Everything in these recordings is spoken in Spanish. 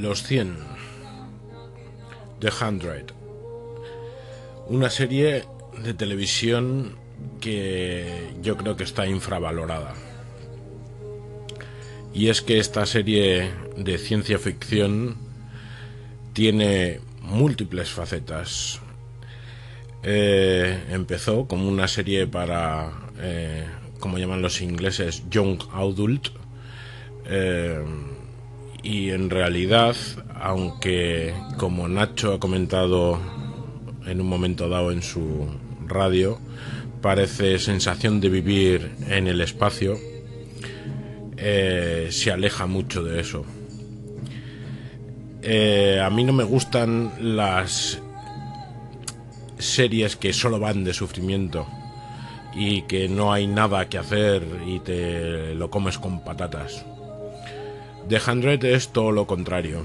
Los 100. The Hundred. Una serie de televisión que yo creo que está infravalorada. Y es que esta serie de ciencia ficción tiene múltiples facetas. Eh, empezó como una serie para, eh, como llaman los ingleses, Young Adult. Eh, y en realidad, aunque como Nacho ha comentado en un momento dado en su radio, parece sensación de vivir en el espacio, se aleja mucho de eso. a mí no me gustan las series que solo van de sufrimiento y que no hay nada que hacer y te lo comes con patatas. The Hundred es todo lo contrario.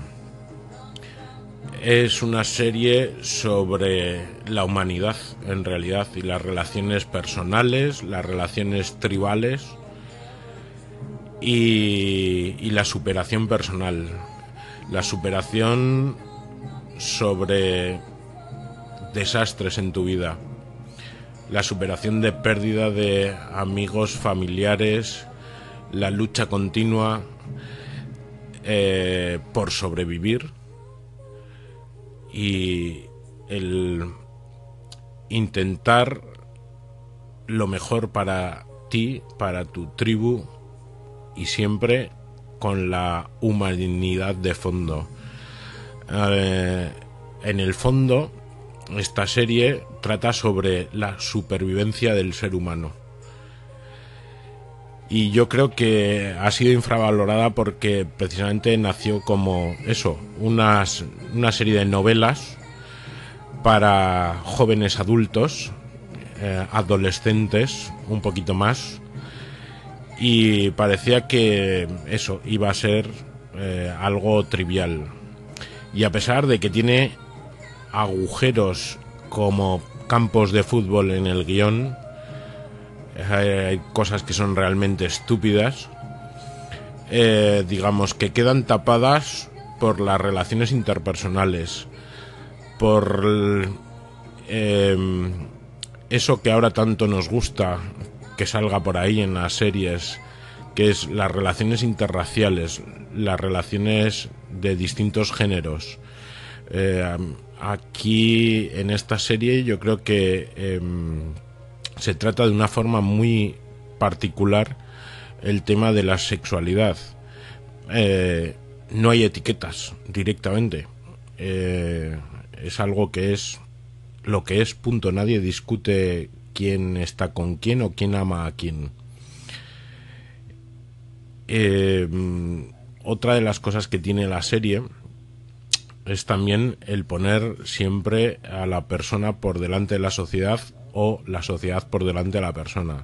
Es una serie sobre la humanidad en realidad y las relaciones personales, las relaciones tribales y, y la superación personal. La superación sobre desastres en tu vida, la superación de pérdida de amigos, familiares, la lucha continua eh, por sobrevivir y el intentar lo mejor para ti, para tu tribu y siempre con la humanidad de fondo. Eh, en el fondo, esta serie trata sobre la supervivencia del ser humano. Y yo creo que ha sido infravalorada porque precisamente nació como eso, una serie de novelas para jóvenes adultos, eh, adolescentes, un poquito más. Y parecía que eso iba a ser eh, algo trivial. Y a pesar de que tiene agujeros como campos de fútbol en el guion. Hay, cosas que son realmente estúpidas. Eh, digamos que quedan tapadas por las relaciones interpersonales, por em, eso que ahora tanto nos gusta que salga por ahí en las series, que es las relaciones interraciales, las relaciones de distintos géneros. Eh, aquí en esta serie yo creo que em, se trata de una forma muy particular el tema de la sexualidad. Eh, no hay etiquetas directamente. Eh, es algo que es lo que es, punto. Nadie discute quién está con quién o quién ama a quién. Em, otra de las cosas que tiene la serie es también el poner siempre a la persona por delante de la sociedad o la sociedad por delante de la persona.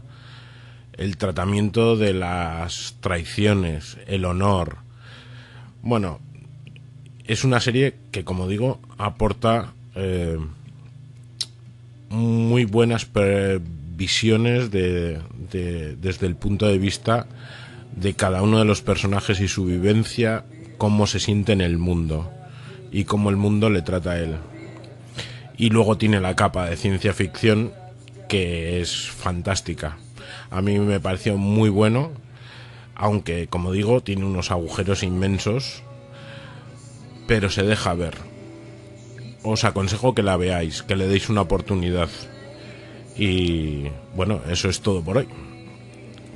El tratamiento de las traiciones, el honor. Bueno, es una serie que, como digo, aporta eh, muy buenas visiones de, desde el punto de vista de cada uno de los personajes y su vivencia, cómo se siente en el mundo y cómo el mundo le trata a él. Y luego tiene la capa de ciencia ficción que es fantástica. A mí me pareció muy bueno, aunque como digo tiene unos agujeros inmensos, pero se deja ver. Os aconsejo que la veáis, que le deis una oportunidad. Y bueno, eso es todo por hoy.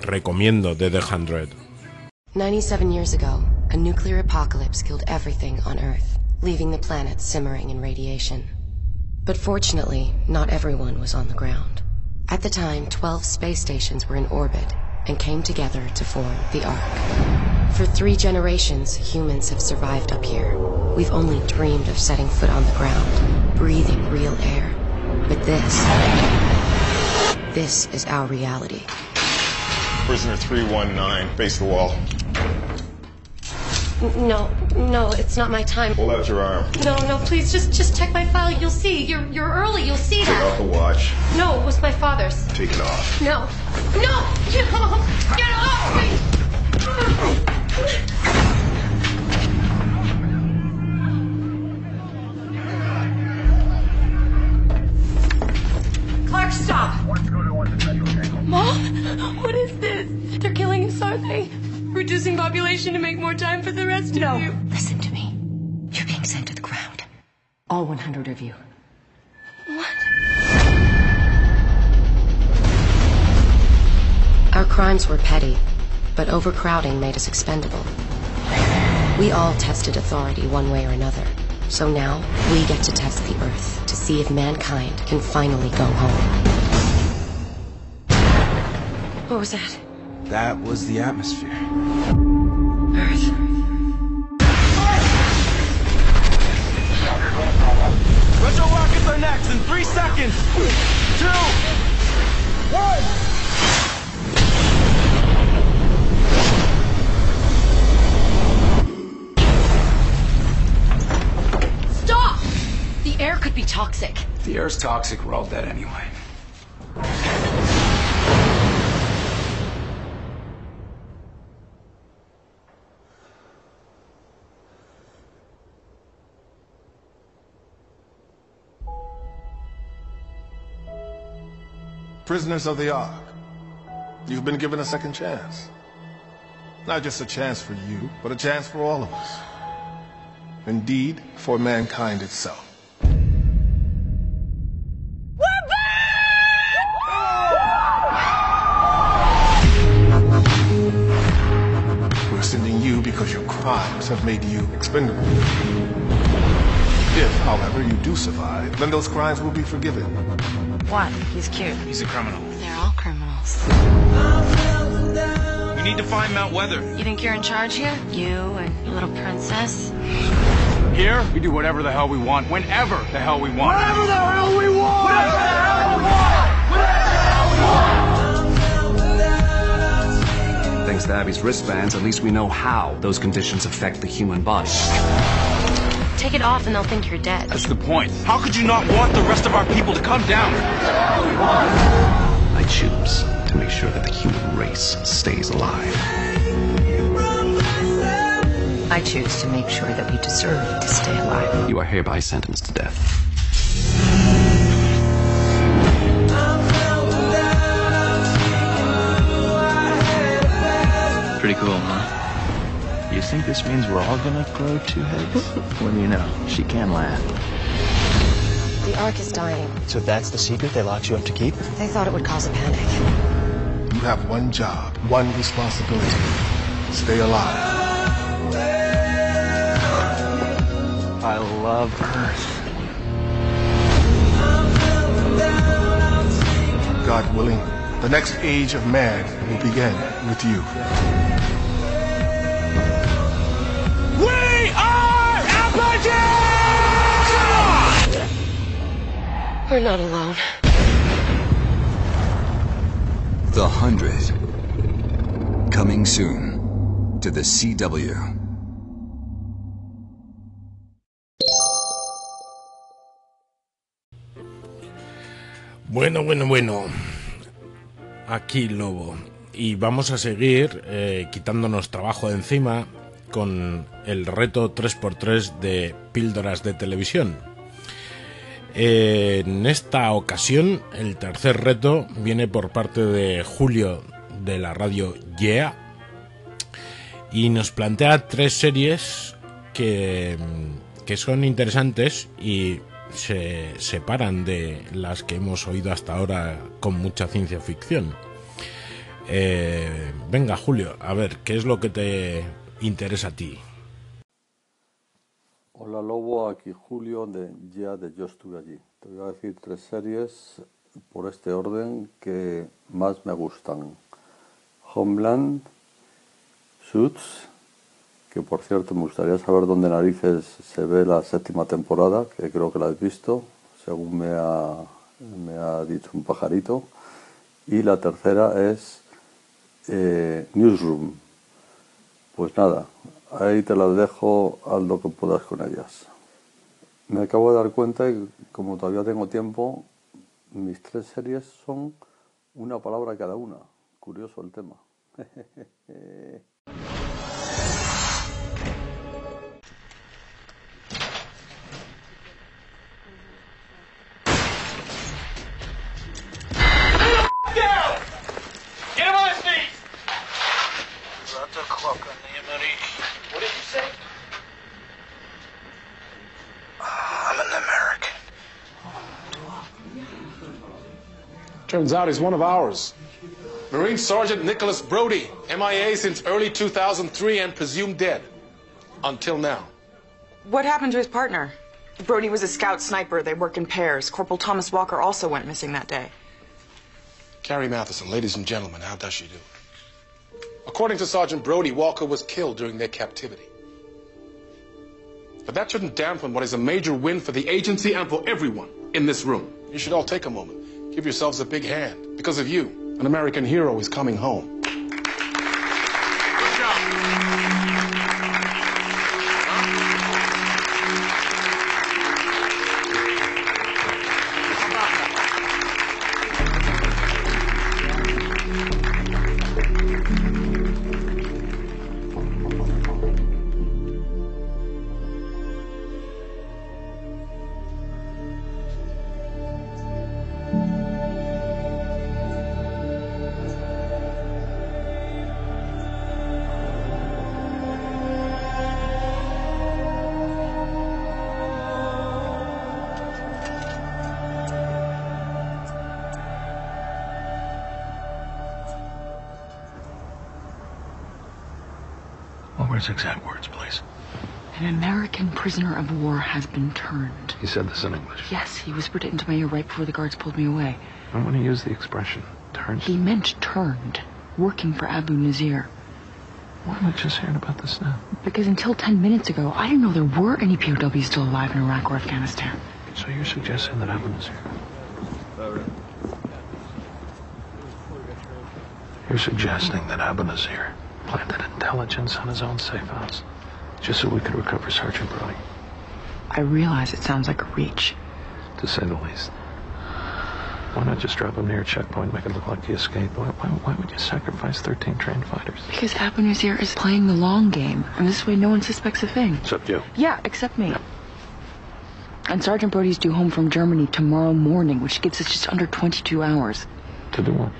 Recomiendo The The Hundred. 97 years ago, a nuclear apocalypse killed everything on Earth. leaving the planet simmering in radiation. But fortunately, not everyone was on the ground. At the time, 12 space stations were in orbit and came together to form the Ark. For three generations, humans have survived up here. We've only dreamed of setting foot on the ground, breathing real air. But this, this is our reality. Prisoner 319, face the wall. No, no, it's not my time. Pull out your arm. No, no, please, just just check my file. You'll see. You're you're early. You'll see Take that. Take off the watch. No, it was my father's. Take it off. No, no, get off, get off me. Clark, stop. Mom, what is this? They're killing us, aren't they? Reducing population to make more time for the rest no. of you. Listen to me. You're being sent to the ground. All 100 of you. What? Our crimes were petty, but overcrowding made us expendable. We all tested authority one way or another. So now, we get to test the Earth to see if mankind can finally go home. What was that? That was the atmosphere. Earth. Retro rockets are next in three seconds. Two, one. Stop! The air could be toxic. The air's toxic. We're all dead anyway. Prisoners of the Ark, you've been given a second chance. Not just a chance for you, but a chance for all of us. Indeed, for mankind itself. We're sending you because your crimes have made you expendable. If, however, you do survive, then those crimes will be forgiven. What? He's cute. He's a criminal. They're all criminals. We need to find Mount Weather. You think you're in charge here? You and your little princess? Here, we do whatever the hell we want, whenever the hell we want. Whatever the hell we want! Whatever the hell we want! Thanks to Abby's wristbands, at least we know how those conditions affect the human body. Take it off and they'll think you're dead. That's the point. How could you not want the rest of our people to come down? I choose to make sure that the human race stays alive. I choose to make sure that we deserve to stay alive. You are hereby sentenced to death. Pretty cool, huh? You think this means we're all gonna grow two heads? well, you know, she can laugh. The Ark is dying. So that's the secret they locked you up to keep? They thought it would cause a panic. You have one job, one responsibility. Stay alive. I love Earth. God willing, the next age of man will begin with you. We're not alone. The Hundred. Coming soon to the CW. Bueno, bueno, bueno. Aquí Lobo. Y vamos a seguir eh, quitándonos trabajo de encima con el reto 3x3 de píldoras de televisión. En esta ocasión, el tercer reto viene por parte de Julio de la radio Yeah y nos plantea tres series que, que son interesantes y se separan de las que hemos oído hasta ahora con mucha ciencia ficción. Eh, venga, Julio, a ver, ¿qué es lo que te interesa a ti? Hola Lobo, aquí Julio de Ya de Yo estuve allí. Te voy a decir tres series por este orden que más me gustan. Homeland, Suits, que por cierto me gustaría saber dónde narices se ve la séptima temporada, que creo que la has visto, según me ha, me ha dicho un pajarito. Y la tercera es eh, Newsroom. Pues nada, ahí te las dejo, haz lo que puedas con ellas. Me acabo de dar cuenta y como todavía tengo tiempo, mis tres series son una palabra cada una. Curioso el tema. Turns out he's one of ours. Marine Sergeant Nicholas Brody, MIA since early 2003 and presumed dead. Until now. What happened to his partner? Brody was a scout sniper. They work in pairs. Corporal Thomas Walker also went missing that day. Carrie Matheson, ladies and gentlemen, how does she do? According to Sergeant Brody, Walker was killed during their captivity. But that shouldn't dampen what is a major win for the agency and for everyone in this room. You should all take a moment. Give yourselves a big hand. Because of you, an American hero is coming home. His exact words, please? An American prisoner of war has been turned. He said this in English. Yes, he whispered it into my ear right before the guards pulled me away. And when he used the expression, turned, He meant turned, working for Abu Nazir. why am I just hearing about this now? Because until 10 minutes ago, I didn't know there were any POWs still alive in Iraq or Afghanistan. So you're suggesting that Abu Nazir... You're suggesting that Abu Nazir planted intelligence on his own safe house, just so we could recover Sergeant Brody, I realize it sounds like a reach. to say the least. Why not just drop him near a checkpoint, make it look like he escaped? Why, why, why would you sacrifice 13 trained fighters? Because Nazir is playing the long game, and this way no one suspects a thing. Except you. Yeah, except me. And Sergeant Brody's due home from Germany tomorrow morning, which gives us just under 22 hours To do what?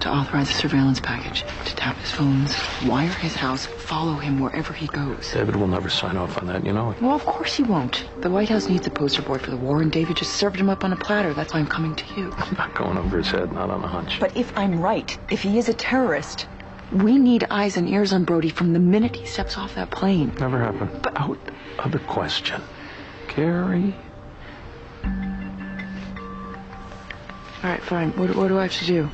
To authorize a surveillance package, to tap his phones, wire his house, follow him wherever he goes. David will never sign off on that, you know it. Well, of course he won't. The White House needs a poster boy for the war, and David just served him up on a platter. That's why I'm coming to you. I'm not going over his head, not on a hunch. But if I'm right, if he is a terrorist, we need eyes and ears on Brody from the minute he steps off that plane. Never happened. But out of the question. Carrie? All right, fine. What, what do I have to do?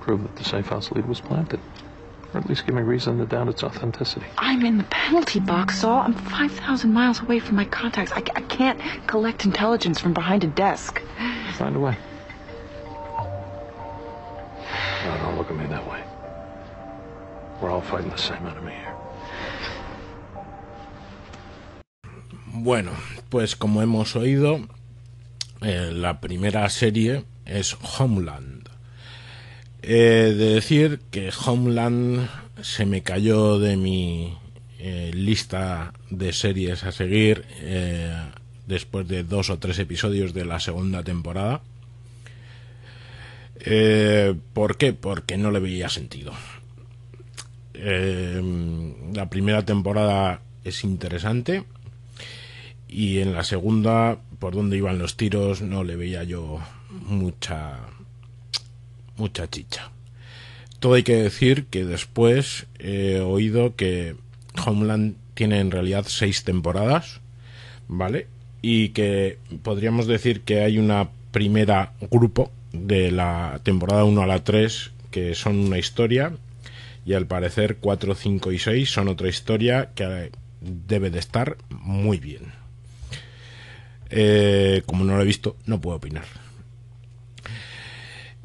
Prove that the safe house lead was planted. Or at least give me reason to doubt its authenticity. I'm in the penalty box, Saul. I'm 5,000 miles away from my contacts. I, I can't collect intelligence from behind a desk. Find a way. No, don't look at me that way. We're all fighting the same enemy here. Bueno, pues como hemos oído, eh, la primera serie es Homeland. He de decir que Homeland se me cayó de mi eh, lista de series a seguir eh, después de dos o tres episodios de la segunda temporada. Eh, ¿Por qué? Porque no le veía sentido. La primera temporada es interesante y en la segunda, por donde iban los tiros, no le veía yo mucha mucha chicha. Todo hay que decir que después he oído que Homeland tiene en realidad seis temporadas, ¿vale? Y que podríamos decir que hay una primera grupo de la temporada 1 a la 3 que son una historia y al parecer 4, 5 y 6 son otra historia que debe de estar muy bien. Eh, como no lo he visto, no puedo opinar.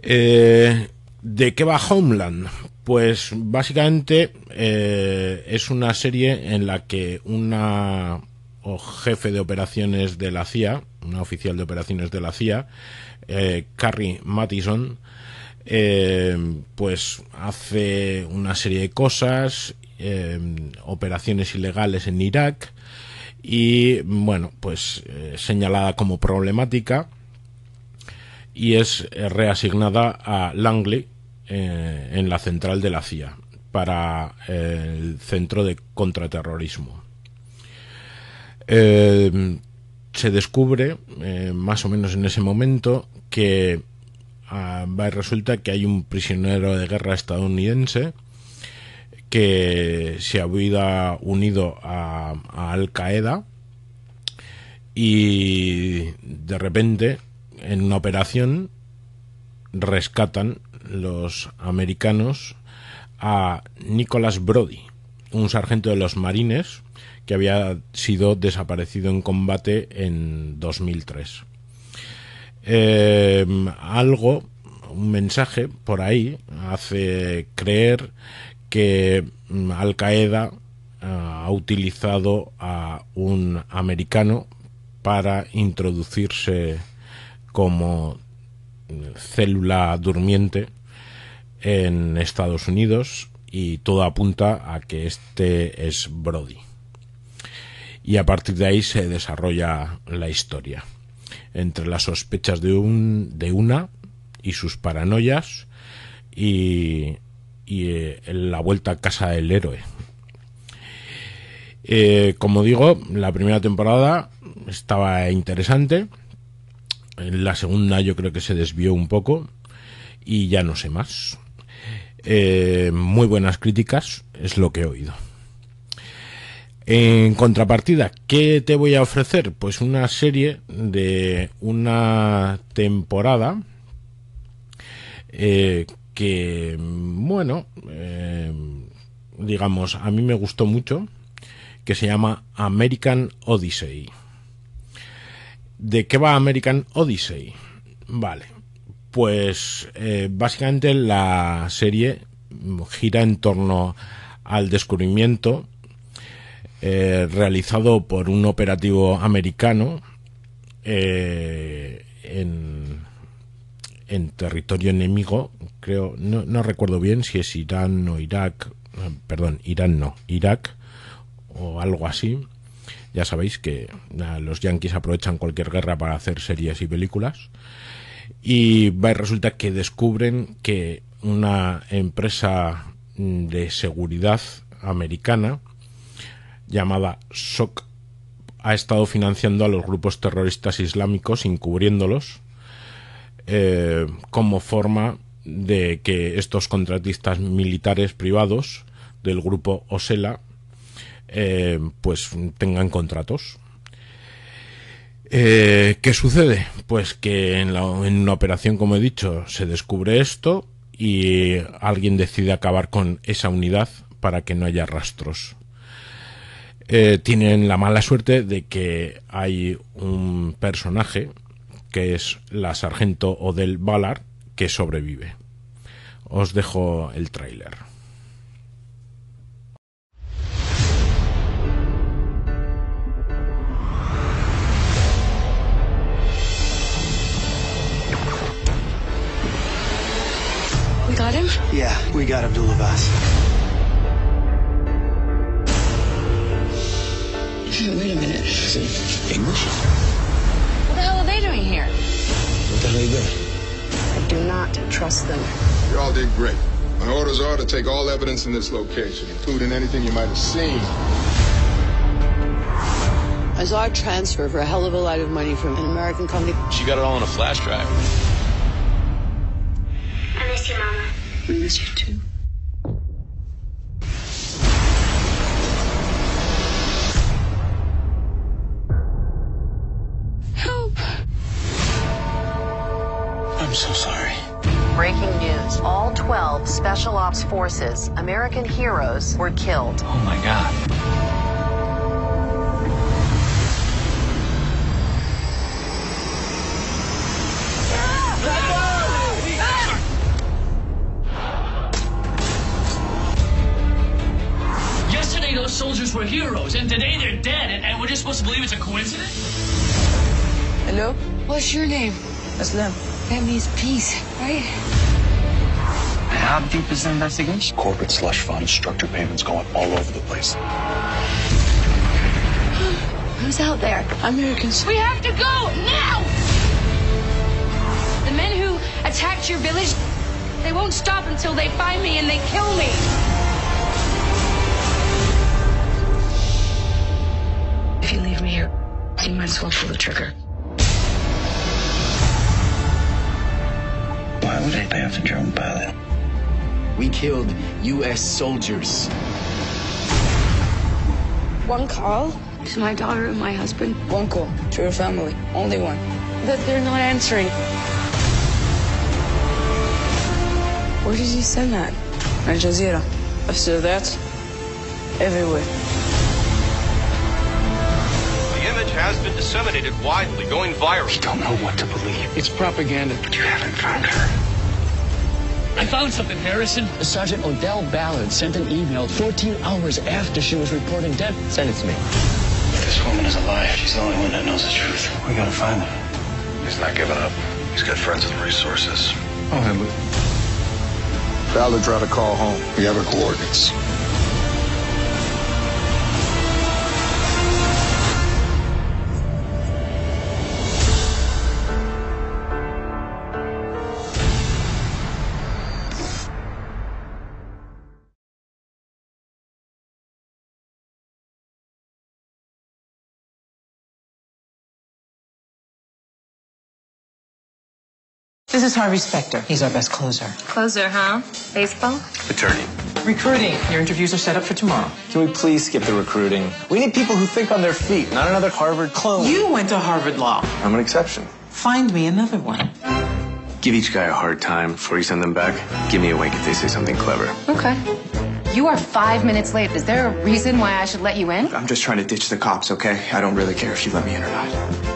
Eh, ¿De qué va Homeland? Pues básicamente eh, es una serie en la que una o jefe de operaciones de la CIA, una oficial de operaciones de la CIA, eh, Carrie Mathison, eh, pues hace una serie de cosas, operaciones ilegales en Irak y bueno, pues señalada como problemática y es eh, reasignada a Langley eh, en la central de la CIA para eh, el centro de contraterrorismo. Se descubre, más o menos en ese momento, que ah, resulta que hay un prisionero de guerra estadounidense que se había unido a, a Al Qaeda y de repente en una operación rescatan los americanos a Nicholas Brody, un sargento de los marines que había sido desaparecido en combate en 2003. Eh, algo, un mensaje por ahí, hace creer que Al Qaeda ha utilizado a un americano para introducirse como célula durmiente en Estados Unidos y todo apunta a que este es Brody. Y a partir de ahí se desarrolla la historia. Entre las sospechas de, un, de una y sus paranoias y, y eh, la vuelta a casa del héroe. Eh, como digo, la primera temporada estaba interesante. En la segunda yo creo que se desvió un poco y ya no sé más. Eh, muy buenas críticas, es lo que he oído. En contrapartida, ¿qué te voy a ofrecer? Pues una serie de una temporada eh, que, bueno, eh, digamos, a mí me gustó mucho, que se llama American Odyssey. ¿De qué va American Odyssey? Vale, pues eh, básicamente la serie gira en torno al descubrimiento eh, realizado por un operativo americano eh, en, territorio enemigo, creo, no, no, recuerdo bien si es Irán o Irak, perdón, Irán no, Irak o algo así. Ya sabéis que los yanquis aprovechan cualquier guerra para hacer series y películas. Y resulta que descubren que una empresa de seguridad americana llamada SOC ha estado financiando a los grupos terroristas islámicos, encubriéndolos, eh, como forma de que estos contratistas militares privados del grupo OSELA eh, pues tengan contratos. Eh, ¿Qué sucede? Pues que en, la, una operación, como he dicho, se descubre esto y alguien decide acabar con esa unidad para que no haya rastros. Eh, tienen la mala suerte de que hay un personaje que es la sargento Odell Ballard que sobrevive. Os dejo el tráiler. Got him? Yeah, we got Abdul Abbas. Wait a minute. Is it English? What the hell are they doing here? What the hell are you doing? I do not trust them. You all did great. My orders are to take all evidence in this location, including anything you might have seen. I saw a transfer for a hell of a lot of money from an American company. She got it all on a flash drive. I miss you, Mama. We miss you too. Help! I'm so sorry. Breaking news. All 12 Special Ops Forces, American heroes, were killed. Oh my god. Were heroes, and today they're dead, and, and we're just supposed to believe it's a coincidence? Hello? What's your name? Aslam. That means peace, right? How deep is the investigation? Corporate slush funds, structured payments going all over the place. Who's out there? Americans. We have to go now! The men who attacked your village. They won't stop until they find me and they kill me. Might as well pull the trigger. Why would I pay off a drone pilot? We killed U.S. soldiers. One call To my daughter and my husband. One call to your family. Only one. That they're not answering. Where did you send that? Al Jazeera. After that, everywhere. The image has been disseminated widely, going viral. We don't know what to believe. It's propaganda. But you haven't found her. I found something, Harrison. Sergeant Odell Ballard sent an email 14 hours after she was reported dead. Send it to me. If this woman is alive, she's the only one that knows the truth. We gotta find her. He's not giving up. He's got friends with resources. I'll handle it. Ballard tried to call home. We have her coordinates. This is Harvey Specter. He's our best closer. Closer, huh? Baseball? Attorney. Recruiting. Your interviews are set up for tomorrow. Can we please skip the recruiting? We need people who think on their feet, not another Harvard clone. You went to Harvard Law. I'm an exception. Find me another one. Give each guy a hard time before you send them back. Give me a wink if they say something clever. Okay. You are five minutes late. Is there a reason why I should let you in? I'm just trying to ditch the cops, okay? I don't really care if you let me in or not.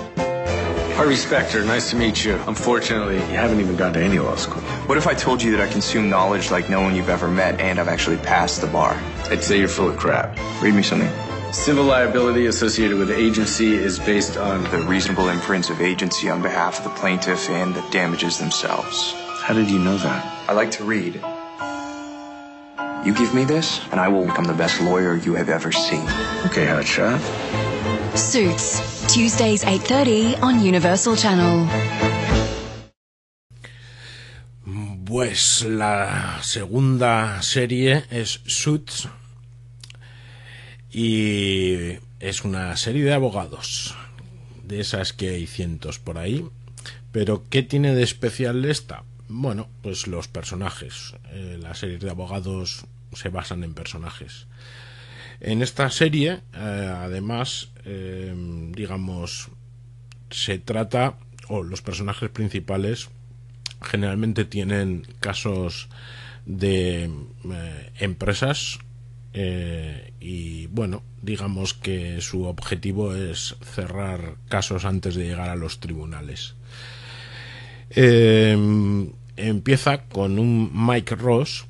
Harvey Specter, nice to meet you. Unfortunately, you haven't even gone to any law school. What if I told you that I consume knowledge like no one you've ever met and I've actually passed the bar? I'd say you're full of crap. Read me something. Civil liability associated with agency is based on The reasonable inference of agency on behalf of the plaintiff and the damages themselves. How did you know that? I like to read. You give me this, and I will become the best lawyer you have ever seen. Okay, hotshot. Suits, Tuesdays 8:30 on Universal Channel. Pues la segunda serie es Suits y es una serie de abogados, de esas que hay cientos por ahí. Pero ¿qué tiene de especial esta? Bueno, pues los personajes. Eh, las series de abogados se basan en personajes. En esta serie, eh, además, eh, digamos, se trata, o los personajes principales generalmente tienen casos de eh, empresas eh, y bueno, digamos que su objetivo es cerrar casos antes de llegar a los tribunales. Eh, empieza con un Mike Ross,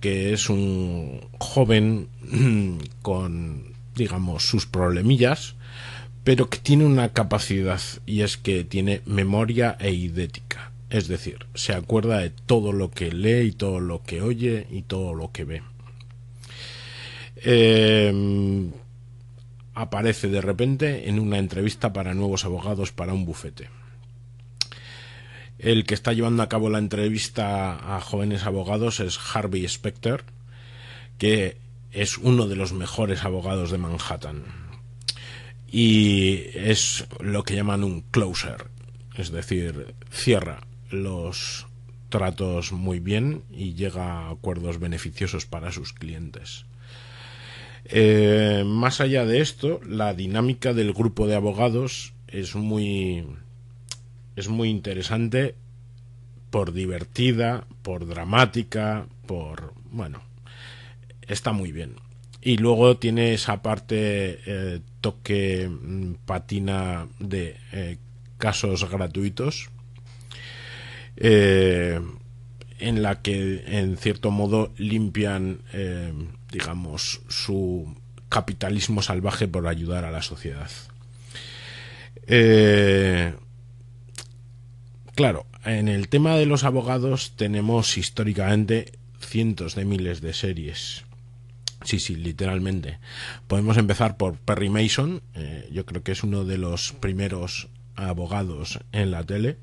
que es un joven con, digamos, sus problemillas, pero que tiene una capacidad y es que tiene memoria e idética. Es decir, se acuerda de todo lo que lee y todo lo que oye y todo lo que ve. Eh, aparece de repente en una entrevista para nuevos abogados para un bufete. El que está llevando a cabo la entrevista a jóvenes abogados es Harvey Specter, que es uno de los mejores abogados de Manhattan. Y es lo que llaman un closer, es decir, cierra los tratos muy bien y llega a acuerdos beneficiosos para sus clientes. Eh, más allá de esto, la dinámica del grupo de abogados es muy es muy interesante por divertida, por dramática, por bueno, está muy bien. Y luego tiene esa parte eh, toque mm, patina de eh, casos gratuitos eh, en la que en cierto modo limpian digamos su capitalismo salvaje por ayudar a la sociedad claro en el tema de los abogados tenemos históricamente cientos de miles de series Sí, sí, literalmente. Podemos empezar por Perry Mason, eh, yo creo que es uno de los primeros abogados en la tele.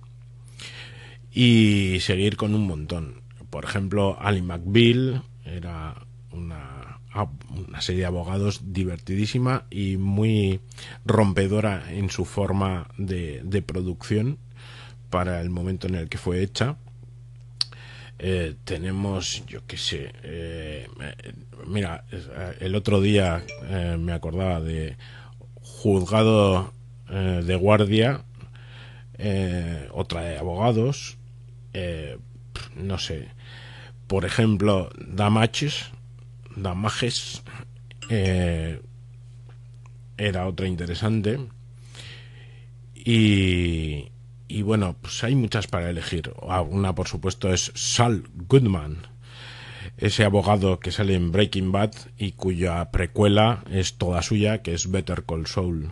y seguir con un montón. Por ejemplo, Ali McBeal era una, una serie de abogados divertidísima y muy rompedora en su forma de, de producción para el momento en el que fue hecha. Eh, tenemos, yo qué sé, eh, mira, eh, el otro día me acordaba de juzgado de guardia, otra de abogados, no sé, por ejemplo, Damages, eh, era otra interesante. Y, y bueno, pues hay muchas para elegir. Ah, Una, por supuesto, es Sal Goodman, ese abogado que sale en Breaking Bad y cuya precuela es toda suya, que es Better Call Saul.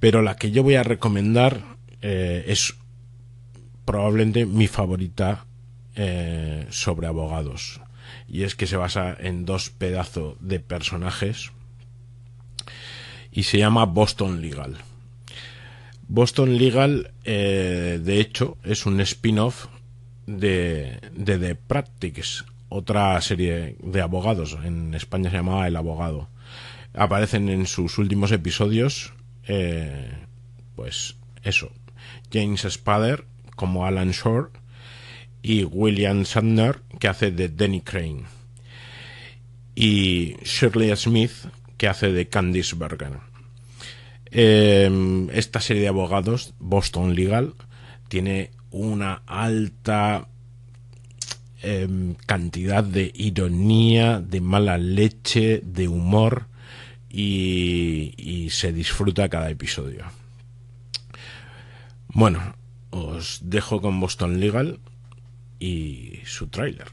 Pero la que yo voy a recomendar eh, es probablemente mi favorita eh, sobre abogados. Y es que se basa en dos pedazos de personajes y se llama Boston Legal. Boston Legal, eh, de hecho, es un spin-off de, de The Practice, otra serie de abogados. En España se llamaba El Abogado. Aparecen en sus últimos episodios, eh, pues eso, James Spader como Alan Shore y William Shatner que hace de Denny Crane y Shirley Smith que hace de Candice Bergen. Eh, esta serie de abogados, Boston Legal, tiene una alta eh, cantidad de ironía, de mala leche, de humor y, y se disfruta cada episodio. Bueno, os dejo con Boston Legal y su tráiler.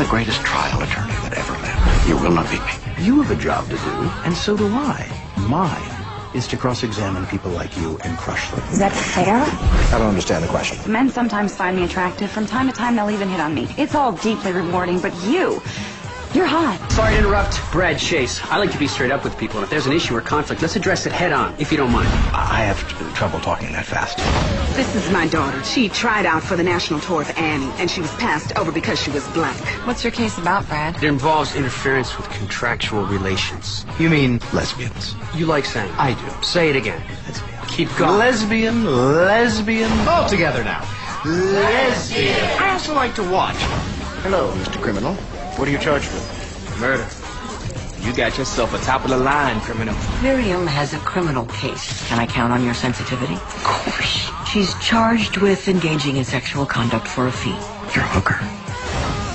The greatest trial attorney that ever lived. You will not beat me. You have a job to do, and so do I. Mine is to cross-examine people like you and crush them. Is that fair? I don't understand the question. Men sometimes find me attractive. From time to time, they'll even hit on me. It's all deeply rewarding, but you, you're hot. Sorry to interrupt. Brad Chase. I like to be straight up with people, and if there's an issue or conflict, let's address it head on, if you don't mind. I have trouble talking that fast. This is my daughter. She tried out for the national tour of Annie, and she was passed over because she was black. What's your case about, Brad? It involves interference with contractual relations. You mean lesbians? You like saying? I do. Say it again. Lesbian. Keep going. Lesbian, lesbian. All together now. Lesbian. I also like to watch. Hello, Mr. Criminal. What are you charged with? Murder. You got yourself a top of the line criminal. Miriam has a criminal case. Can I count on your sensitivity? Of course. She's charged with engaging in sexual conduct for a fee. You're a hooker.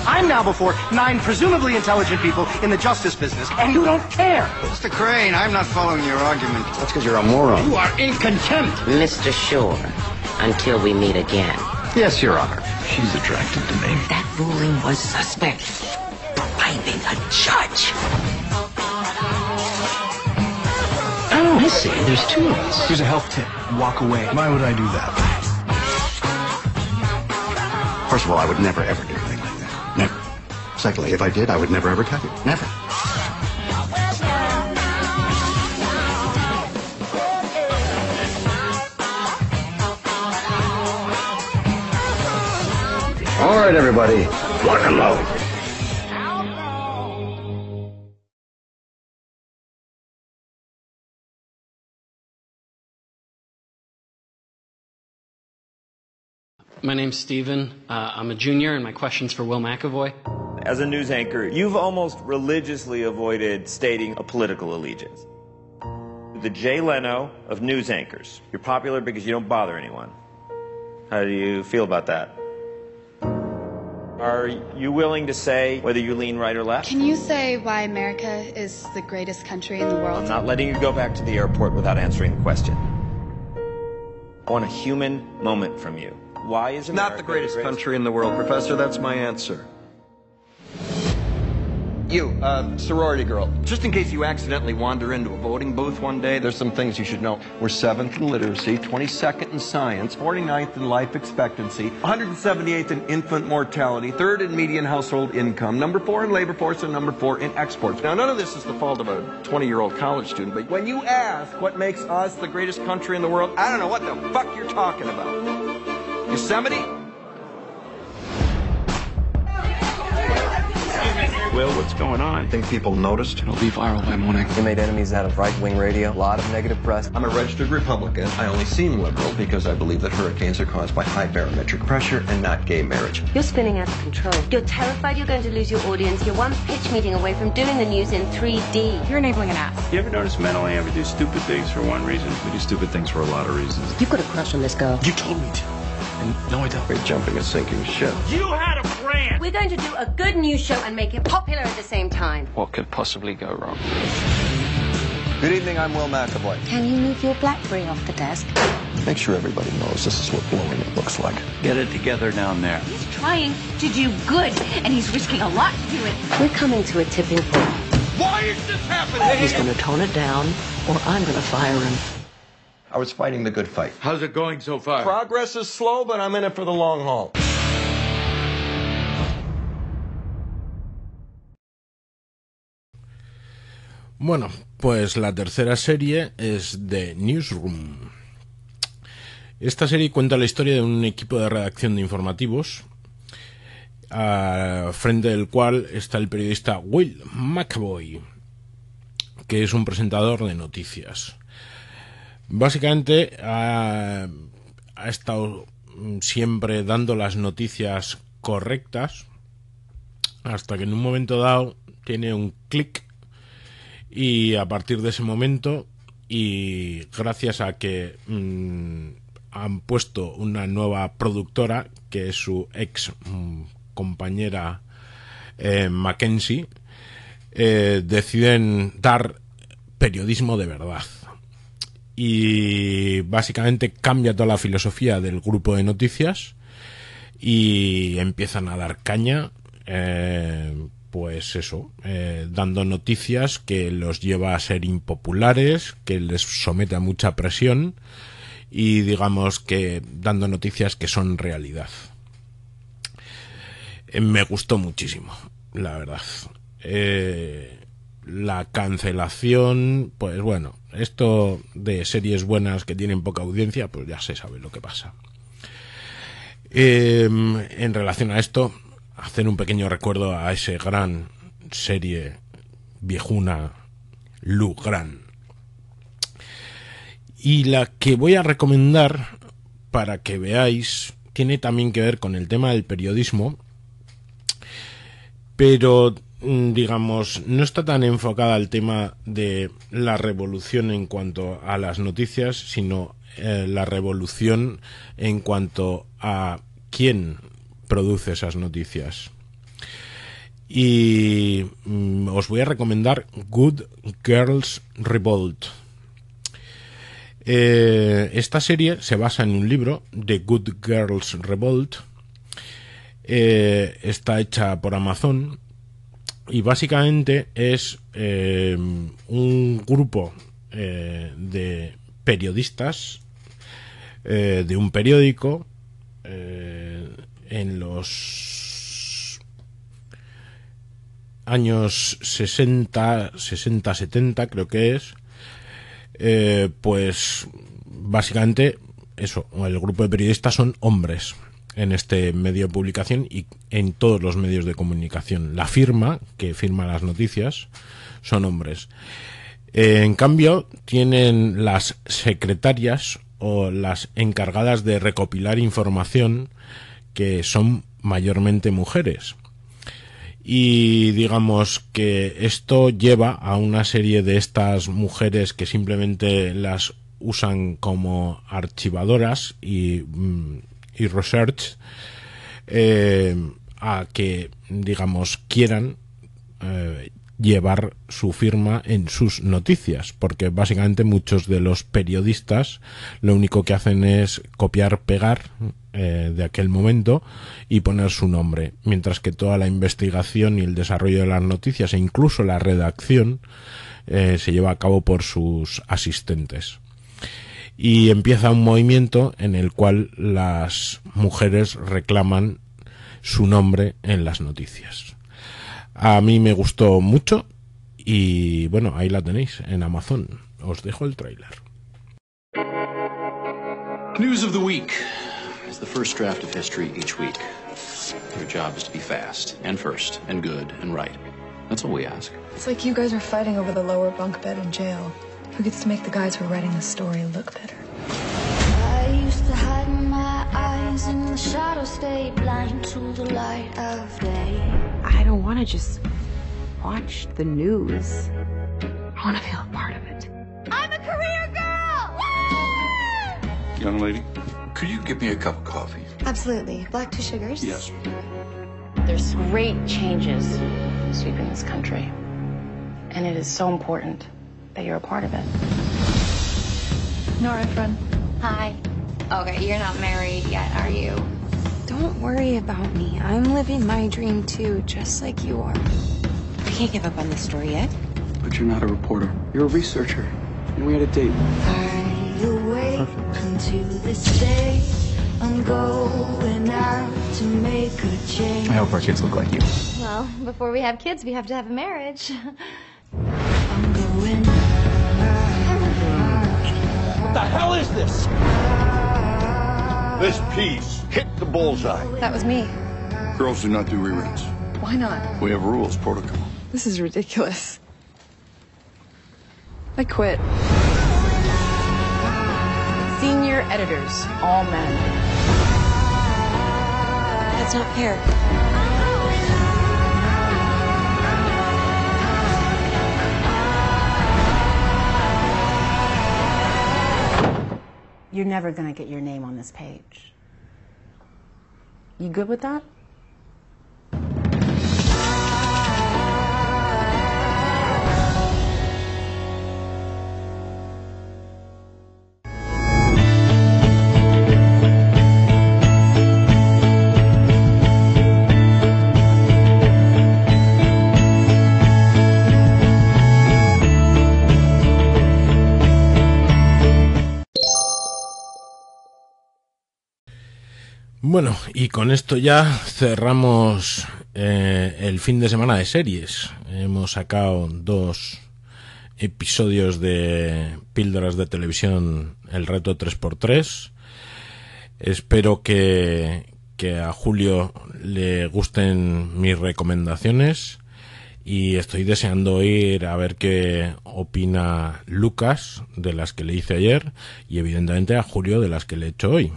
I'm now before nine presumably intelligent people in the justice business, and you don't care. Mr. Crane, I'm not following your argument. That's because you're a moron. You are in contempt. Mr. Shore, until we meet again. Yes, Your Honor. She's attracted to me. That ruling was suspect. Bribing a judge. I see. There's two of us. Here's a health tip. Walk away. Why would I do that? First of all, I would never ever do anything like that. Never. Secondly, if I did, I would never ever cut you. Never. All right, everybody. One alone. My name's Steven. Uh, I'm a junior, and my question's for Will McAvoy. As a news anchor, you've almost religiously avoided stating a political allegiance. The Jay Leno of news anchors. You're popular because you don't bother anyone. How do you feel about that? Are you willing to say whether you lean right or left? Can you say why America is the greatest country in the world? I'm not letting you go back to the airport without answering the question. I want a human moment from you. Why is America Not the greatest country in the world, Professor. That's my answer. You, uh, sorority girl. Just in case you accidentally wander into a voting booth one day, there's some things you should know. We're 7th in literacy, 22nd in science, 49th in life expectancy, 178th in infant mortality, 3rd in median household income, number 4 in labor force, and number 4 in exports. Now, none of this is the fault of a 20-year-old college student, but when you ask what makes us the greatest country in the world, I don't know what the fuck you're talking about. Yosemite? Will, what's going on? I think people noticed? It'll be viral by morning. You made enemies out of right-wing radio, a lot of negative press. I'm a registered Republican. I only seem liberal because I believe that hurricanes are caused by high barometric pressure and not gay marriage. You're spinning out of control. You're terrified you're going to lose your audience. You're one pitch meeting away from doing the news in 3D. You're enabling an ass. You ever notice men only ever do stupid things for one reason? We do stupid things for a lot of reasons. You've got a crush on this girl. You told me to. And no, I don't. We're jumping a sinking ship. You had a brand! We're going to do a good news show and make it popular at the same time. What could possibly go wrong? Good evening, I'm Will McAvoy. Can you move your Blackberry off the desk? Make sure everybody knows this is what blowing it looks like. Get it together down there. He's trying to do good, and he's risking a lot to do it. We're coming to a tipping point. Why is this happening? He's going to tone it down, or I'm going to fire him. I was fighting the good fight. How's it going so far? Progress is slow, but I'm in it for the long haul. Bueno, pues la tercera serie es The Newsroom. Esta serie cuenta la historia de un equipo de redacción de informativos, al frente del cual está el periodista Will McAvoy, que es un presentador de noticias. Básicamente ha, estado siempre dando las noticias correctas hasta que en un momento dado tiene un clic y a partir de ese momento y gracias a que mmm, han puesto una nueva productora que es su ex mmm, compañera eh, Mackenzie eh, deciden dar periodismo de verdad y básicamente cambia toda la filosofía del grupo de noticias y empiezan a dar caña eh, pues eso, eh, dando noticias que los lleva a ser impopulares, que les somete a mucha presión y digamos que dando noticias que son realidad. Eh, me gustó muchísimo, la verdad. Eh, la cancelación, pues bueno, esto de series buenas que tienen poca audiencia, pues ya se sabe lo que pasa. en relación a esto, hacer un pequeño recuerdo a ese gran serie viejuna Lu Gran. Y la que voy a recomendar para que veáis tiene también que ver con el tema del periodismo, pero digamos, no está tan enfocada al tema de la revolución en cuanto a las noticias, sino eh, la revolución en cuanto a quién produce esas noticias. Y mm, os voy a recomendar Good Girls Revolt. Eh, esta serie se basa en un libro de Good Girls Revolt. Eh, está hecha por Amazon y básicamente es eh, un grupo de periodistas de un periódico en los años 60, 60, 70 creo que es, eh, pues básicamente eso, el grupo de periodistas son hombres en este medio de publicación y en todos los medios de comunicación. La firma que firma las noticias son hombres. Eh, en cambio, tienen las secretarias o las encargadas de recopilar información que son mayormente mujeres. Y digamos que esto lleva a una serie de estas mujeres que simplemente las usan como archivadoras y, mm, y research eh, a que digamos quieran eh, llevar su firma en sus noticias, porque básicamente muchos de los periodistas lo único que hacen es copiar, pegar eh, de aquel momento y poner su nombre, mientras que toda la investigación y el desarrollo de las noticias e incluso la redacción se lleva a cabo por sus asistentes. Y empieza un movimiento en el cual las mujeres reclaman su nombre en las noticias. A mí me gustó mucho y bueno, ahí la tenéis en Amazon. Os dejo el tráiler. News of the week is the first draft of history each week. Your job is to be fast and first and good and right. That's all we ask. It's like you guys are fighting over the lower bunk bed in jail. Who gets to make the guys who are writing the story look better? I used to hide my eyes in the shadows, stay blind to the light of day. I don't want to just watch the news. I want to feel a part of it. I'm a career girl! Young lady, could you give me a cup of coffee? Absolutely. Black two sugars? Yes. There's great changes sweeping this country. And it is so important that you're a part of it. Nora, friend. Hi. Okay, you're not married yet, are you? Don't worry about me. I'm living my dream too, just like you are. I can't give up on this story yet. But you're not a reporter. You're a researcher. And we had a date. I awake until this day. I'm going out to make a change. I hope our kids look like you. Well, before we have kids, we have to have a marriage. I'm going. What the hell is this? This piece hit the bullseye. That was me. Girls do not do reruns. Why not? We have rules, protocol. This is ridiculous. I quit. Senior editors, all men. That's not fair. You're never going to get your name on this page. You good with that? Bueno, y con esto ya cerramos eh, el fin de semana de series. Hemos sacado dos episodios de píldoras de televisión, el reto 3x3. Espero que, que a Julio le gusten mis recomendaciones y estoy deseando ir a ver qué opina Lucas de las que le hice ayer y evidentemente a Julio de las que le he hecho hoy.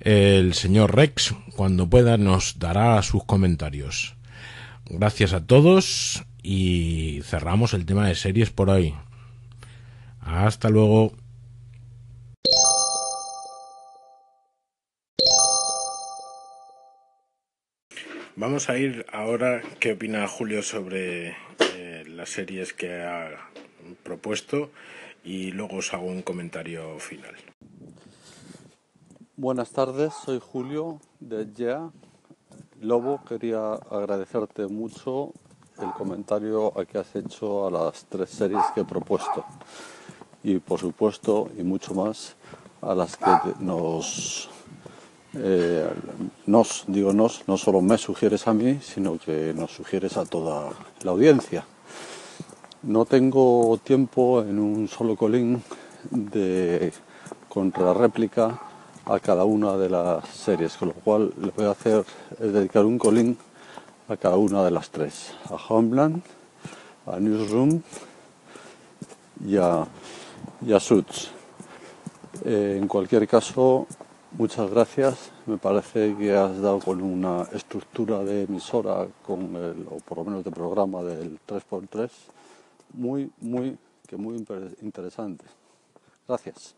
El señor Rex, cuando pueda, nos dará sus comentarios. Gracias a todos y cerramos el tema de series por hoy. Hasta luego. Vamos a ir ahora qué opina Julio sobre eh, las series que ha propuesto y luego os hago un comentario final. Buenas tardes, soy Julio de Yeah. Lobo, quería agradecerte mucho el comentario que has hecho a las tres series que he propuesto. Y por supuesto, y mucho más, a las que nos, eh, nos, digo nos, no solo me sugieres a mí, sino que nos sugieres a toda la audiencia. No tengo tiempo en un solo colín de contrarréplica a cada una de las series, con lo cual le voy a hacer es dedicar un colín a cada una de las tres, a Homeland, a Newsroom y a, y a Suits. Eh, en cualquier caso, muchas gracias. Me parece que has dado con una estructura de emisora, con el, o por lo menos de programa del 3x3, muy, muy, que muy inter- interesante. Gracias.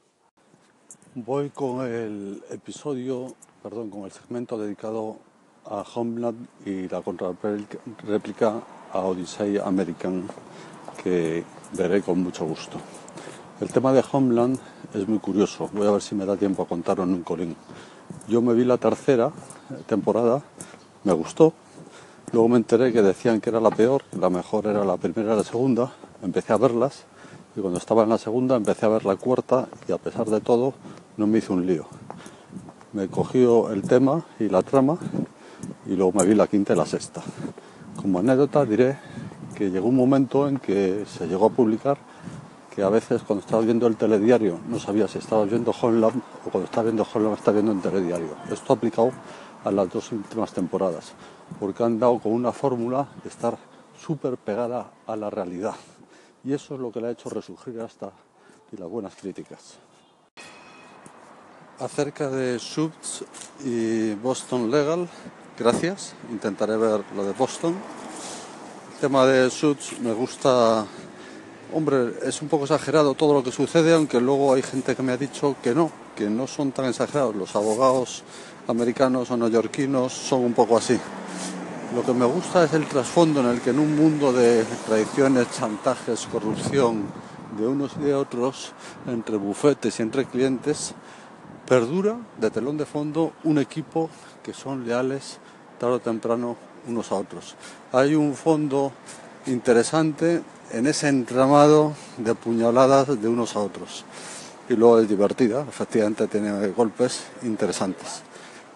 Voy con el episodio, perdón, con el segmento dedicado a Homeland y la contrarréplica a Odyssey American que veré con mucho gusto. El tema de Homeland es muy curioso. Voy a ver si me da tiempo a contarlo en un colín. Yo me vi la tercera temporada, me gustó. Luego me enteré que decían que era la peor, que la mejor era la primera y la segunda. Empecé a verlas y cuando estaba en la segunda empecé a ver la cuarta y a pesar de todo no me hizo un lío. Me cogió el tema y la trama y luego me vi la quinta y la sexta. Como anécdota diré que llegó un momento en que se llegó a publicar que a veces cuando estabas viendo el telediario no sabías si estabas viendo Homeland o cuando estabas viendo Homeland estabas viendo el telediario. Esto aplicado a las dos últimas temporadas, porque han dado con una fórmula de estar súper pegada a la realidad. Y eso es lo que le ha hecho resurgir hasta y las buenas críticas. Acerca de Suits y Boston Legal, gracias. Intentaré ver lo de Boston. El tema de Suits me gusta Hombre, es un poco exagerado todo lo que sucede, aunque luego hay gente que me ha dicho que no, que no son tan exagerados. Los abogados americanos o neoyorquinos son un poco así. Lo que me gusta es el trasfondo en el que en un mundo de traiciones, chantajes, corrupción de unos y de otros, entre bufetes y entre clientes, perdura de telón de fondo un equipo que son leales tarde o temprano unos a otros. Hay un fondo interesante en ese entramado de puñaladas de unos a otros. Y luego es divertida, efectivamente tiene golpes interesantes.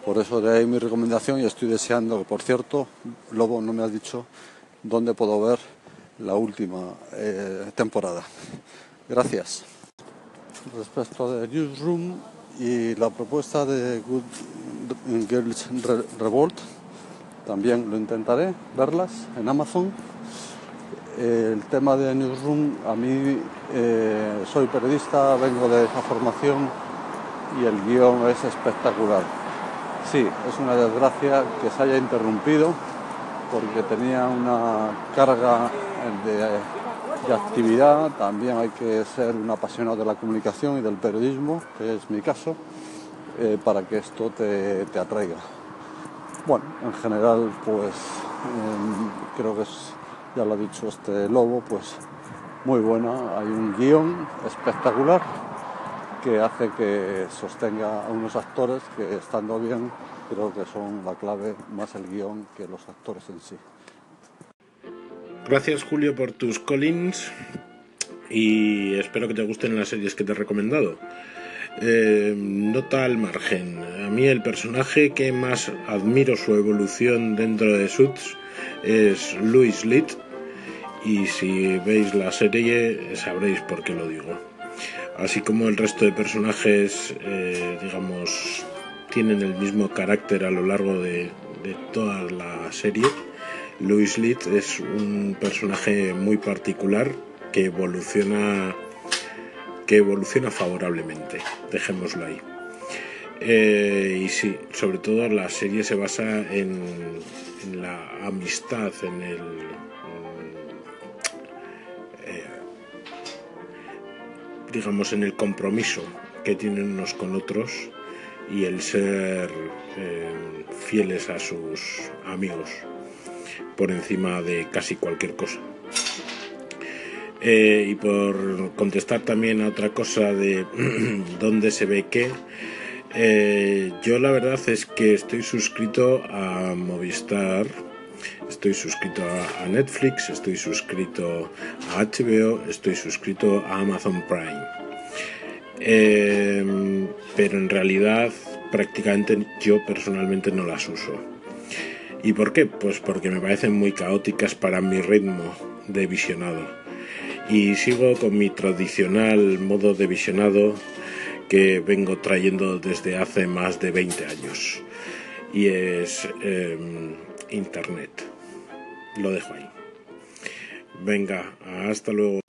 Por eso de ahí mi recomendación y estoy deseando que, por cierto, Lobo no me ha dicho dónde puedo ver la última eh, temporada. Gracias. Respecto de Newsroom y la propuesta de Good Girls Revolt, también lo intentaré verlas en Amazon el tema de Newsroom, a mí eh, soy periodista, vengo de esa formación y el guion es espectacular. Sí, es una desgracia que se haya interrumpido porque tenía una carga de, actividad, también hay que ser un apasionado de la comunicación y del periodismo, que es mi caso, eh, para que esto te, atraiga. Bueno, en general, pues em, creo que ya lo ha dicho este lobo, pues muy buena. Hay un guion espectacular que hace que sostenga a unos actores que estando bien creo que son la clave más el guion que los actores en sí. Gracias Julio por tus collins y espero que te gusten las series que te he recomendado. Eh, nota al margen. A mí el personaje que más admiro su evolución dentro de Suits es Louis Litt, y si veis la serie sabréis por qué lo digo. Así como el resto de personajes, eh, digamos, tienen el mismo carácter a lo largo de, toda la serie, Louis Litt es un personaje muy particular que evoluciona que evoluciona favorablemente, dejémoslo ahí. Eh, y sí, sobre todo la serie se basa en la amistad, en el, digamos, en el compromiso que tienen unos con otros y el ser eh, fieles a sus amigos por encima de casi cualquier cosa. Eh, y por contestar también a otra cosa de dónde se ve qué, eh, yo la verdad es que estoy suscrito a Movistar Estoy suscrito a, Netflix, estoy suscrito a HBO, estoy suscrito a Amazon Prime. Em, pero en realidad prácticamente yo personalmente no las uso. ¿Y por qué? Pues porque me parecen muy caóticas para mi ritmo de visionado. Y sigo con mi tradicional modo de visionado que vengo trayendo desde hace más de 20 años. Y es em, Internet. Lo dejo ahí. Venga, hasta luego.